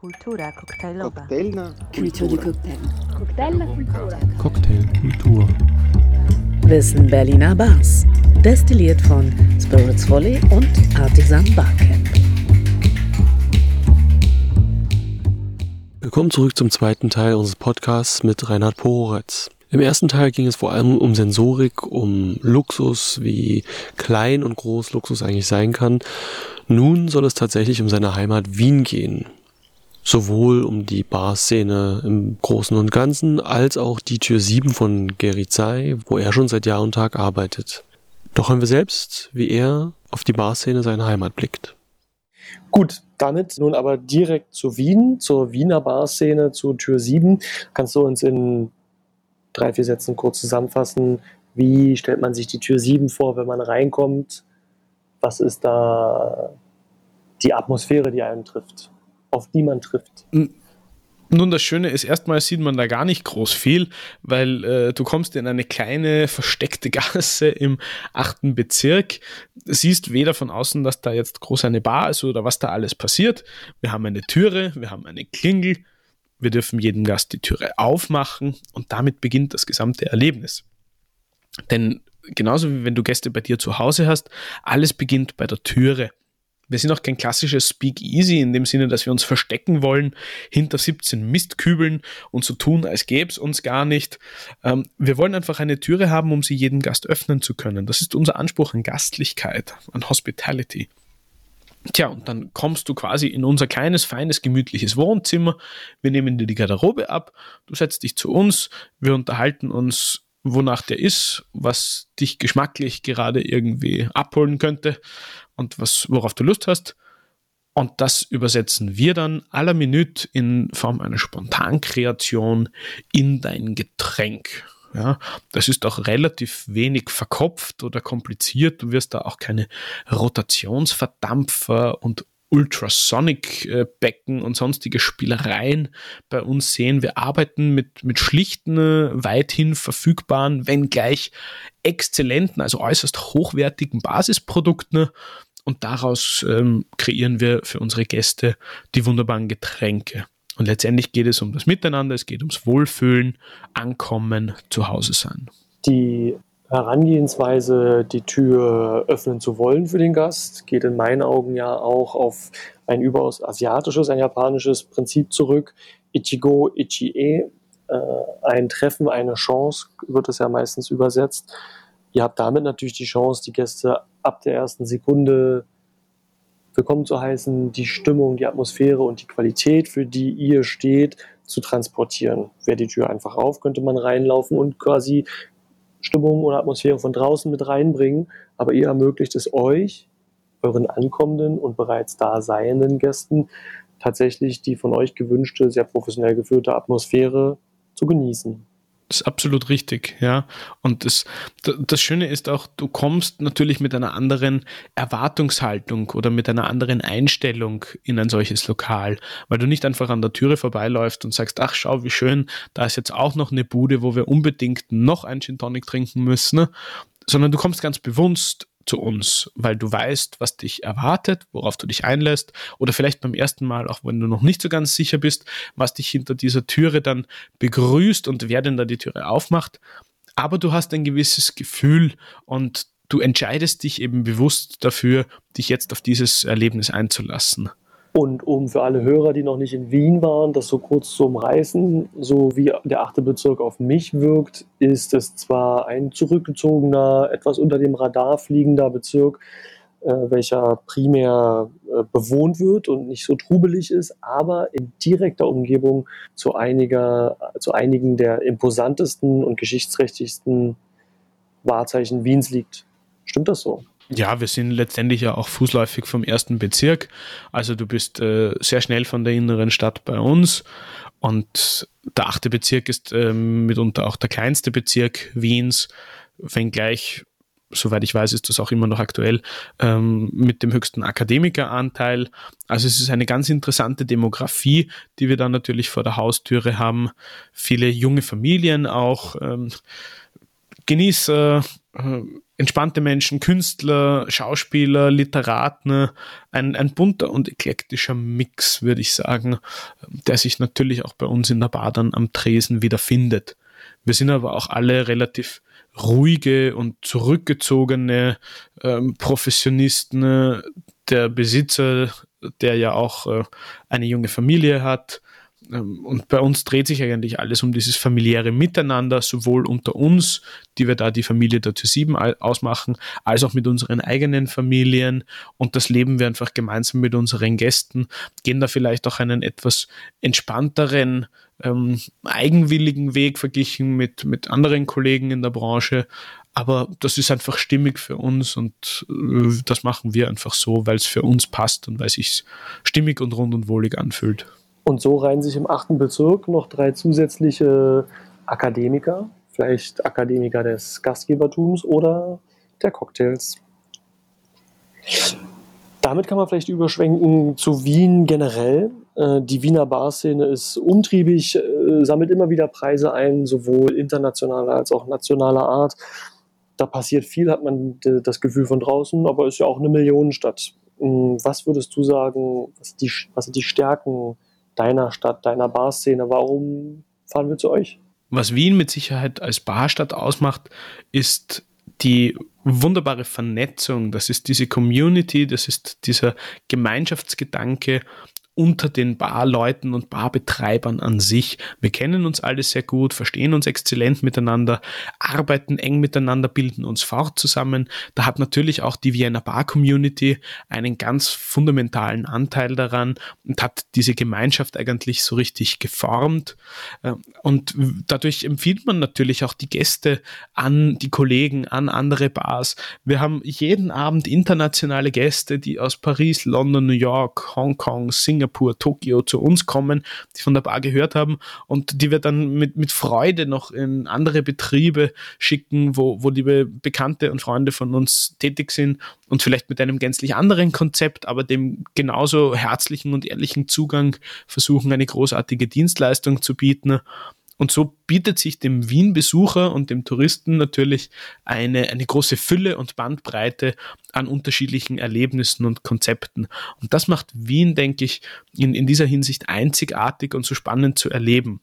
Kultura koktajlowa. Koktajlna cocktail. Cocktailkultur. Wissen Berliner Bars. Destilliert von Spirits Volley und Artisan Barcamp. Willkommen zurück zum zweiten Teil unseres Podcasts mit Reinhard Pohoretz. Im ersten Teil ging es vor allem um Sensorik, um Luxus, wie klein und groß Luxus eigentlich sein kann. Nun soll es tatsächlich um seine Heimat Wien gehen. Sowohl um die Barszene im Großen und Ganzen, als auch die Tür 7 von Gerizai, wo er schon seit Jahr und Tag arbeitet. Doch hören wir selbst, wie er auf die Barszene seiner Heimat blickt. Gut, damit nun aber direkt zu Wien, zur Wiener Barszene, zu Tür 7. Kannst du uns in drei, vier Sätzen kurz zusammenfassen? Wie stellt man sich die Tür 7 vor, wenn man reinkommt? Was ist da die Atmosphäre, die einen trifft, auf die man trifft? Nun, das Schöne ist, erstmal sieht man da gar nicht groß viel, weil äh, du kommst in eine kleine versteckte Gasse im achten Bezirk, siehst weder von außen, dass da jetzt groß eine Bar ist oder was da alles passiert. Wir haben eine Türe, wir haben eine Klingel, wir dürfen jedem Gast die Türe aufmachen und damit beginnt das gesamte Erlebnis. Denn genauso wie wenn du Gäste bei dir zu Hause hast, alles beginnt bei der Türe. Wir sind auch kein klassisches Speakeasy in dem Sinne, dass wir uns verstecken wollen hinter 17 Mistkübeln und so tun, als gäbe es uns gar nicht. Ähm, wir wollen einfach eine Türe haben, um sie jedem Gast öffnen zu können. Das ist unser Anspruch an Gastlichkeit, an Hospitality. Tja, und dann kommst du quasi in unser kleines, feines, gemütliches Wohnzimmer. Wir nehmen dir die Garderobe ab, du setzt dich zu uns, wir unterhalten uns, wonach der ist, was dich geschmacklich gerade irgendwie abholen könnte und was, worauf du Lust hast. Und das übersetzen wir dann aller Minute in Form einer Spontankreation in dein Getränk. Ja, das ist auch relativ wenig verkopft oder kompliziert. Du wirst da auch keine Rotationsverdampfer und Ultrasonic-Becken und sonstige Spielereien bei uns sehen. Wir arbeiten mit, mit schlichten, weithin verfügbaren, wenngleich exzellenten, also äußerst hochwertigen Basisprodukten und daraus ähm, kreieren wir für unsere Gäste die wunderbaren Getränke. Und letztendlich geht es um das Miteinander, es geht ums Wohlfühlen, Ankommen, zu Hause sein. Die Herangehensweise, die Tür öffnen zu wollen für den Gast, geht in meinen Augen ja auch auf ein überaus asiatisches, ein japanisches Prinzip zurück. Ichigo, Ichie, äh, ein Treffen, eine Chance, wird es ja meistens übersetzt. Ihr habt damit natürlich die Chance, die Gäste ab der ersten Sekunde willkommen zu heißen, die Stimmung, die Atmosphäre und die Qualität, für die ihr steht, zu transportieren. Wäre die Tür einfach auf, könnte man reinlaufen und quasi Stimmung oder Atmosphäre von draußen mit reinbringen. Aber ihr ermöglicht es euch, euren ankommenden und bereits da seienden Gästen, tatsächlich die von euch gewünschte, sehr professionell geführte Atmosphäre zu genießen. Das ist absolut richtig, ja. Und das, das Schöne ist auch, du kommst natürlich mit einer anderen Erwartungshaltung oder mit einer anderen Einstellung in ein solches Lokal, weil du nicht einfach an der Türe vorbeiläufst und sagst, ach schau, wie schön, da ist jetzt auch noch eine Bude, wo wir unbedingt noch ein Gin Tonic trinken müssen, sondern du kommst ganz bewusst zu uns, weil du weißt, was dich erwartet, worauf du dich einlässt oder vielleicht beim ersten Mal, auch wenn du noch nicht so ganz sicher bist, was dich hinter dieser Türe dann begrüßt und wer denn da die Türe aufmacht. Aber du hast ein gewisses Gefühl und du entscheidest dich eben bewusst dafür, dich jetzt auf dieses Erlebnis einzulassen. Und um für alle Hörer, die noch nicht in Wien waren, das so kurz zu umreißen, so wie der achte Bezirk auf mich wirkt, ist es zwar ein zurückgezogener, etwas unter dem Radar fliegender Bezirk, äh, welcher primär äh, bewohnt wird und nicht so trubelig ist, aber in direkter Umgebung zu, einiger, zu einigen der imposantesten und geschichtsträchtigsten Wahrzeichen Wiens liegt. Stimmt das so? Ja, wir sind letztendlich ja auch fußläufig vom ersten Bezirk. Also du bist äh, sehr schnell von der inneren Stadt bei uns. Und der achte Bezirk ist ähm, mitunter auch der kleinste Bezirk Wiens, wenngleich, soweit ich weiß, ist das auch immer noch aktuell, ähm, mit dem höchsten Akademikeranteil. Also es ist eine ganz interessante Demografie, die wir dann natürlich vor der Haustüre haben. Viele junge Familien auch. Ähm, Genießer, äh, entspannte Menschen, Künstler, Schauspieler, Literaten, ein, ein bunter und eklektischer Mix, würde ich sagen, der sich natürlich auch bei uns in der Bar dann am Tresen wiederfindet. Wir sind aber auch alle relativ ruhige und zurückgezogene ähm, Professionisten. Der Besitzer, der ja auch äh, eine junge Familie hat, und bei uns dreht sich eigentlich alles um dieses familiäre Miteinander, sowohl unter uns, die wir da die Familie der T7 ausmachen, als auch mit unseren eigenen Familien. Und das leben wir einfach gemeinsam mit unseren Gästen, gehen da vielleicht auch einen etwas entspannteren, ähm, eigenwilligen Weg verglichen mit, mit anderen Kollegen in der Branche. Aber das ist einfach stimmig für uns und äh, das machen wir einfach so, weil es für uns passt und weil es sich stimmig und rund und wohlig anfühlt. Und so reihen sich im achten Bezirk noch drei zusätzliche Akademiker, vielleicht Akademiker des Gastgebertums oder der Cocktails. Damit kann man vielleicht überschwenken zu Wien generell. Äh, die Wiener Barszene ist umtriebig, äh, sammelt immer wieder Preise ein, sowohl internationaler als auch nationaler Art. Da passiert viel, hat man das Gefühl von draußen, aber ist ja auch eine Millionenstadt. Hm, was würdest du sagen, was, die, was sind die Stärken deiner Stadt, deiner Barszene. Warum fahren wir zu euch? Was Wien mit Sicherheit als Barstadt ausmacht, ist die wunderbare Vernetzung, das ist diese Community, das ist dieser Gemeinschaftsgedanke unter den Barleuten und Barbetreibern an sich. Wir kennen uns alle sehr gut, verstehen uns exzellent miteinander, arbeiten eng miteinander, bilden uns fort zusammen. Da hat natürlich auch die Vienna Bar Community einen ganz fundamentalen Anteil daran und hat diese Gemeinschaft eigentlich so richtig geformt. Äh, und dadurch empfiehlt man natürlich auch die Gäste an die Kollegen, an andere Bars. Wir haben jeden Abend internationale Gäste, die aus Paris, London, New York, Hongkong, Singapur, Singapur, Tokio zu uns kommen, die von der Bar gehört haben und die wir dann mit, mit Freude noch in andere Betriebe schicken, wo, wo liebe Bekannte und Freunde von uns tätig sind und vielleicht mit einem gänzlich anderen Konzept, aber dem genauso herzlichen und ehrlichen Zugang versuchen, eine großartige Dienstleistung zu bieten. Und so bietet sich dem Wien-Besucher und dem Touristen natürlich eine, eine große Fülle und Bandbreite an unterschiedlichen Erlebnissen und Konzepten. Und das macht Wien, denke ich, in, in dieser Hinsicht einzigartig und so spannend zu erleben.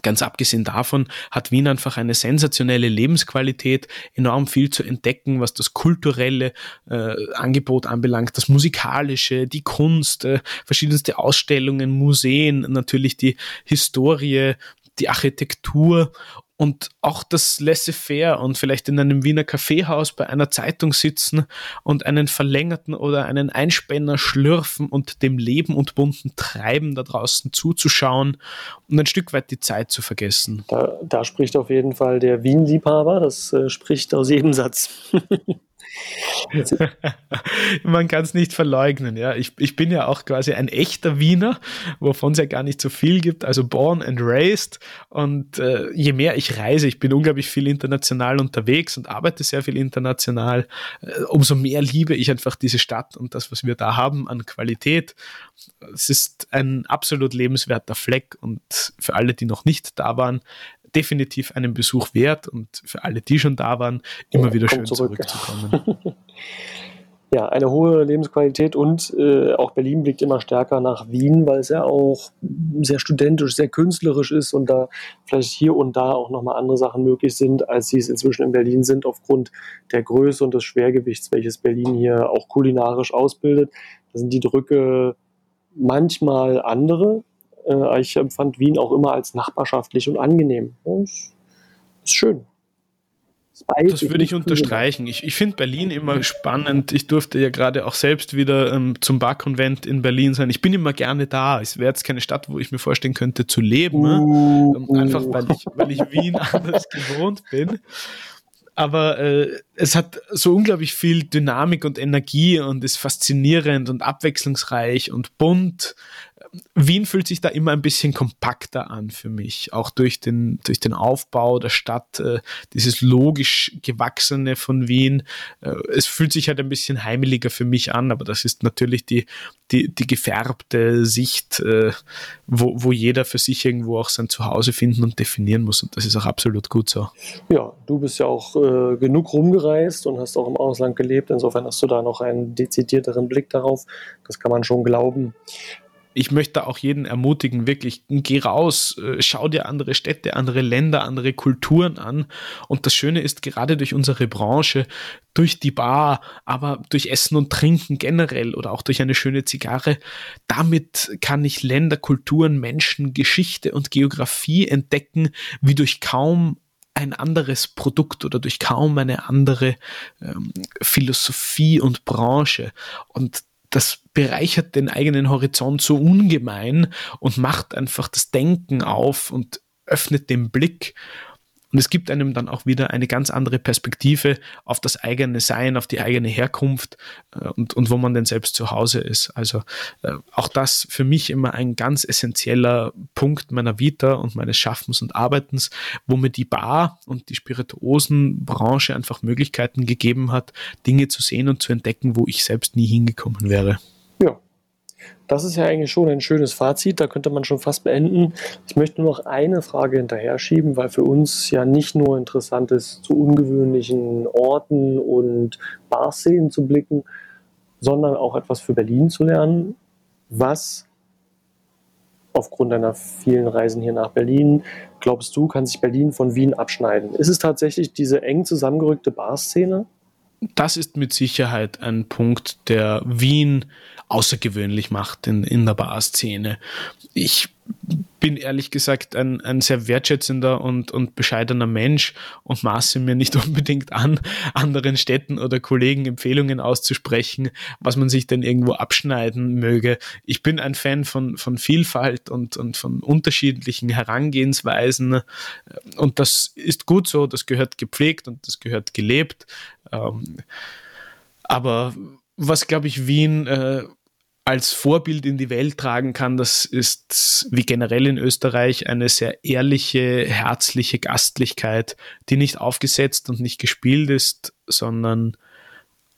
Ganz abgesehen davon hat Wien einfach eine sensationelle Lebensqualität, enorm viel zu entdecken, was das kulturelle äh, Angebot anbelangt, das musikalische, die Kunst, äh, verschiedenste Ausstellungen, Museen, natürlich die Historie, die Architektur und auch das Laissez-faire und vielleicht in einem Wiener Kaffeehaus bei einer Zeitung sitzen und einen verlängerten oder einen Einspänner schlürfen und dem Leben und bunten Treiben da draußen zuzuschauen und ein Stück weit die Zeit zu vergessen. Da, da spricht auf jeden Fall der Wien-Liebhaber, das äh, spricht aus jedem Satz. Man kann es nicht verleugnen, ja. Ich, ich bin ja auch quasi ein echter Wiener, wovon es ja gar nicht so viel gibt, also born and raised. Und äh, je mehr ich reise, ich bin unglaublich viel international unterwegs und arbeite sehr viel international, äh, umso mehr liebe ich einfach diese Stadt und das, was wir da haben an Qualität. Es ist ein absolut lebenswerter Fleck und für alle, die noch nicht da waren, definitiv einen Besuch wert und für alle, die schon da waren, immer ja, wieder schön zurück. zurückzukommen. ja, eine hohe Lebensqualität und äh, auch Berlin blickt immer stärker nach Wien, weil es ja auch sehr studentisch, sehr künstlerisch ist und da vielleicht hier und da auch nochmal andere Sachen möglich sind, als sie es inzwischen in Berlin sind, aufgrund der Größe und des Schwergewichts, welches Berlin hier auch kulinarisch ausbildet. Da sind die Drücke manchmal andere, äh, ich empfand Wien auch immer als nachbarschaftlich und angenehm. Das ist schön. Das würde ich unterstreichen. Ich, ich finde Berlin immer spannend. Ich durfte ja gerade auch selbst wieder ähm, zum Barkonvent in Berlin sein. Ich bin immer gerne da. Es wäre jetzt keine Stadt, wo ich mir vorstellen könnte zu leben. Ne? Uh, ne? Einfach weil ich, weil ich Wien anders gewohnt bin aber äh, es hat so unglaublich viel Dynamik und Energie und ist faszinierend und abwechslungsreich und bunt Wien fühlt sich da immer ein bisschen kompakter an für mich, auch durch den, durch den Aufbau der Stadt, äh, dieses logisch gewachsene von Wien. Äh, es fühlt sich halt ein bisschen heimeliger für mich an, aber das ist natürlich die, die, die gefärbte Sicht, äh, wo, wo jeder für sich irgendwo auch sein Zuhause finden und definieren muss. Und das ist auch absolut gut so. Ja, du bist ja auch genug rumgereist und hast auch im Ausland gelebt. Insofern hast du da noch einen dezidierteren Blick darauf. Das kann man schon glauben ich möchte auch jeden ermutigen, wirklich, geh raus, äh, schau dir andere Städte, andere Länder, andere Kulturen an. Und das Schöne ist, gerade durch unsere Branche, durch die Bar, aber durch Essen und Trinken generell oder auch durch eine schöne Zigarre, damit kann ich Länder, Kulturen, Menschen, Geschichte und Geografie entdecken, wie durch kaum ein anderes Produkt oder durch kaum eine andere ähm, Philosophie und Branche. Und das bereichert den eigenen Horizont so ungemein und macht einfach das Denken auf und öffnet den Blick. Und es gibt einem dann auch wieder eine ganz andere Perspektive auf das eigene Sein, auf die eigene Herkunft äh, und, und wo man denn selbst zu Hause ist. Also äh, auch das für mich immer ein ganz essentieller Punkt meiner Vita und meines Schaffens und Arbeitens, wo mir die Bar und die Spirituosenbranche einfach Möglichkeiten gegeben hat, Dinge zu sehen und zu entdecken, wo ich selbst nie hingekommen wäre. Das ist ja eigentlich schon ein schönes Fazit, da könnte man schon fast beenden. Ich möchte nur noch eine Frage hinterher schieben, weil für uns ja nicht nur interessant ist, zu ungewöhnlichen Orten und Barszenen zu blicken, sondern auch etwas für Berlin zu lernen. Was aufgrund deiner vielen Reisen hier nach Berlin, glaubst du, kann sich Berlin von Wien abschneiden? Ist es tatsächlich diese eng zusammengerückte Barszene? das ist mit Sicherheit ein Punkt, der Wien außergewöhnlich macht in, in der Bar-Szene. Ich bin ehrlich gesagt ein, ein sehr wertschätzender und, und bescheidener Mensch und maße mir nicht unbedingt an, anderen Städten oder Kollegen Empfehlungen auszusprechen, was man sich denn irgendwo abschneiden möge. Ich bin ein Fan von, von Vielfalt und, und von unterschiedlichen Herangehensweisen und das ist gut so, das gehört gepflegt und das gehört gelebt. Ähm, aber was, glaube ich, Wien äh, als Vorbild in die Welt tragen kann, das ist wie generell in Österreich eine sehr ehrliche, herzliche Gastlichkeit, die nicht aufgesetzt und nicht gespielt ist, sondern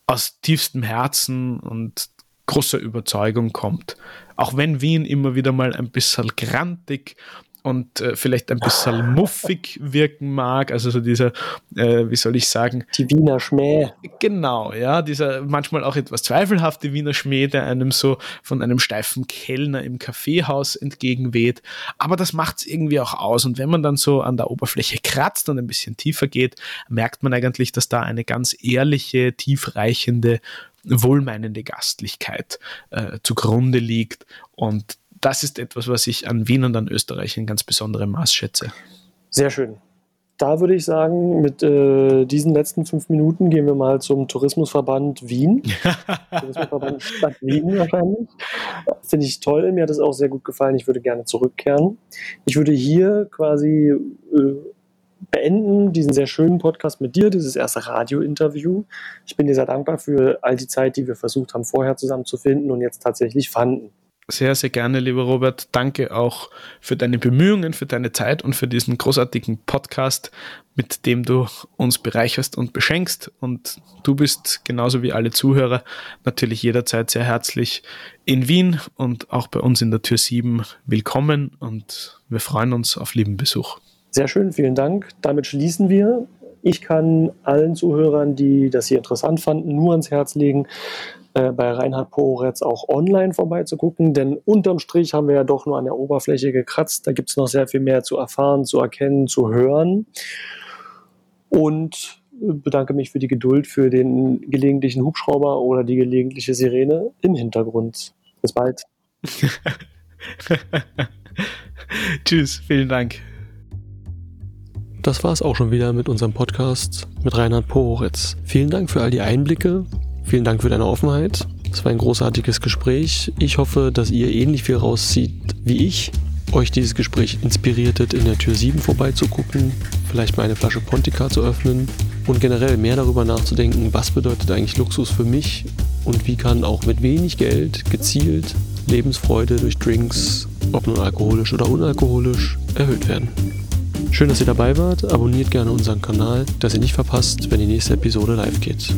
aus tiefstem Herzen und großer Überzeugung kommt. Auch wenn Wien immer wieder mal ein bisschen grantig und äh, vielleicht ein bisschen muffig wirken mag. Also so dieser, äh, wie soll ich sagen? Die Wiener Schmäh. Genau, ja, dieser manchmal auch etwas zweifelhafte Wiener Schmäh, der einem so von einem steifen Kellner im Kaffeehaus entgegenweht. Aber das macht es irgendwie auch aus. Und wenn man dann so an der Oberfläche kratzt und ein bisschen tiefer geht, merkt man eigentlich, dass da eine ganz ehrliche, tiefreichende wohlmeinende Gastlichkeit äh, zugrunde liegt und das ist etwas, was ich an Wien und an Österreich in ganz besonderem Maß schätze. Sehr schön. Da würde ich sagen, mit äh, diesen letzten fünf Minuten gehen wir mal zum Tourismusverband Wien. Tourismusverband Stadt Wien wahrscheinlich. Finde ich toll. Mir hat es auch sehr gut gefallen. Ich würde gerne zurückkehren. Ich würde hier quasi äh, beenden, diesen sehr schönen Podcast mit dir, dieses erste Radio-Interview. Ich bin dir sehr dankbar für all die Zeit, die wir versucht haben, vorher zusammen zu finden und jetzt tatsächlich fanden. Sehr, sehr gerne, lieber Robert. Danke auch für deine Bemühungen, für deine Zeit und für diesen großartigen Podcast, mit dem du uns bereicherst und beschenkst. Und du bist genauso wie alle Zuhörer natürlich jederzeit sehr herzlich in Wien und auch bei uns in der Tür 7 willkommen und wir freuen uns auf lieben Besuch. Sehr schön, vielen Dank. Damit schließen wir. Ich kann allen Zuhörern, die das hier interessant fanden, nur ans Herz legen, äh, bei Reinhard Poretz auch online vorbeizugucken, denn unterm Strich haben wir ja doch nur an der Oberfläche gekratzt. Da gibt es noch sehr viel mehr zu erfahren, zu erkennen, zu hören. Und bedanke mich für die Geduld für den gelegentlichen Hubschrauber oder die gelegentliche Sirene im Hintergrund. Bis bald. Tschüss, vielen Dank. Das war es auch schon wieder mit unserem Podcast mit Reinhard Pohoritz. Vielen Dank für all die Einblicke Vielen Dank für deine Offenheit. Es war ein großartiges Gespräch. Ich hoffe, dass ihr ähnlich viel rauszieht wie ich. Euch dieses Gespräch inspiriertet, in der Tür 7 vorbeizugucken, vielleicht mal eine Flasche Pontica zu öffnen und generell mehr darüber nachzudenken, was bedeutet eigentlich Luxus für mich und wie kann auch mit wenig Geld gezielt Lebensfreude durch Drinks, ob nun alkoholisch oder unalkoholisch, erhöht werden. Schön, dass ihr dabei wart. Abonniert gerne unseren Kanal, dass ihr nicht verpasst, wenn die nächste Episode live geht.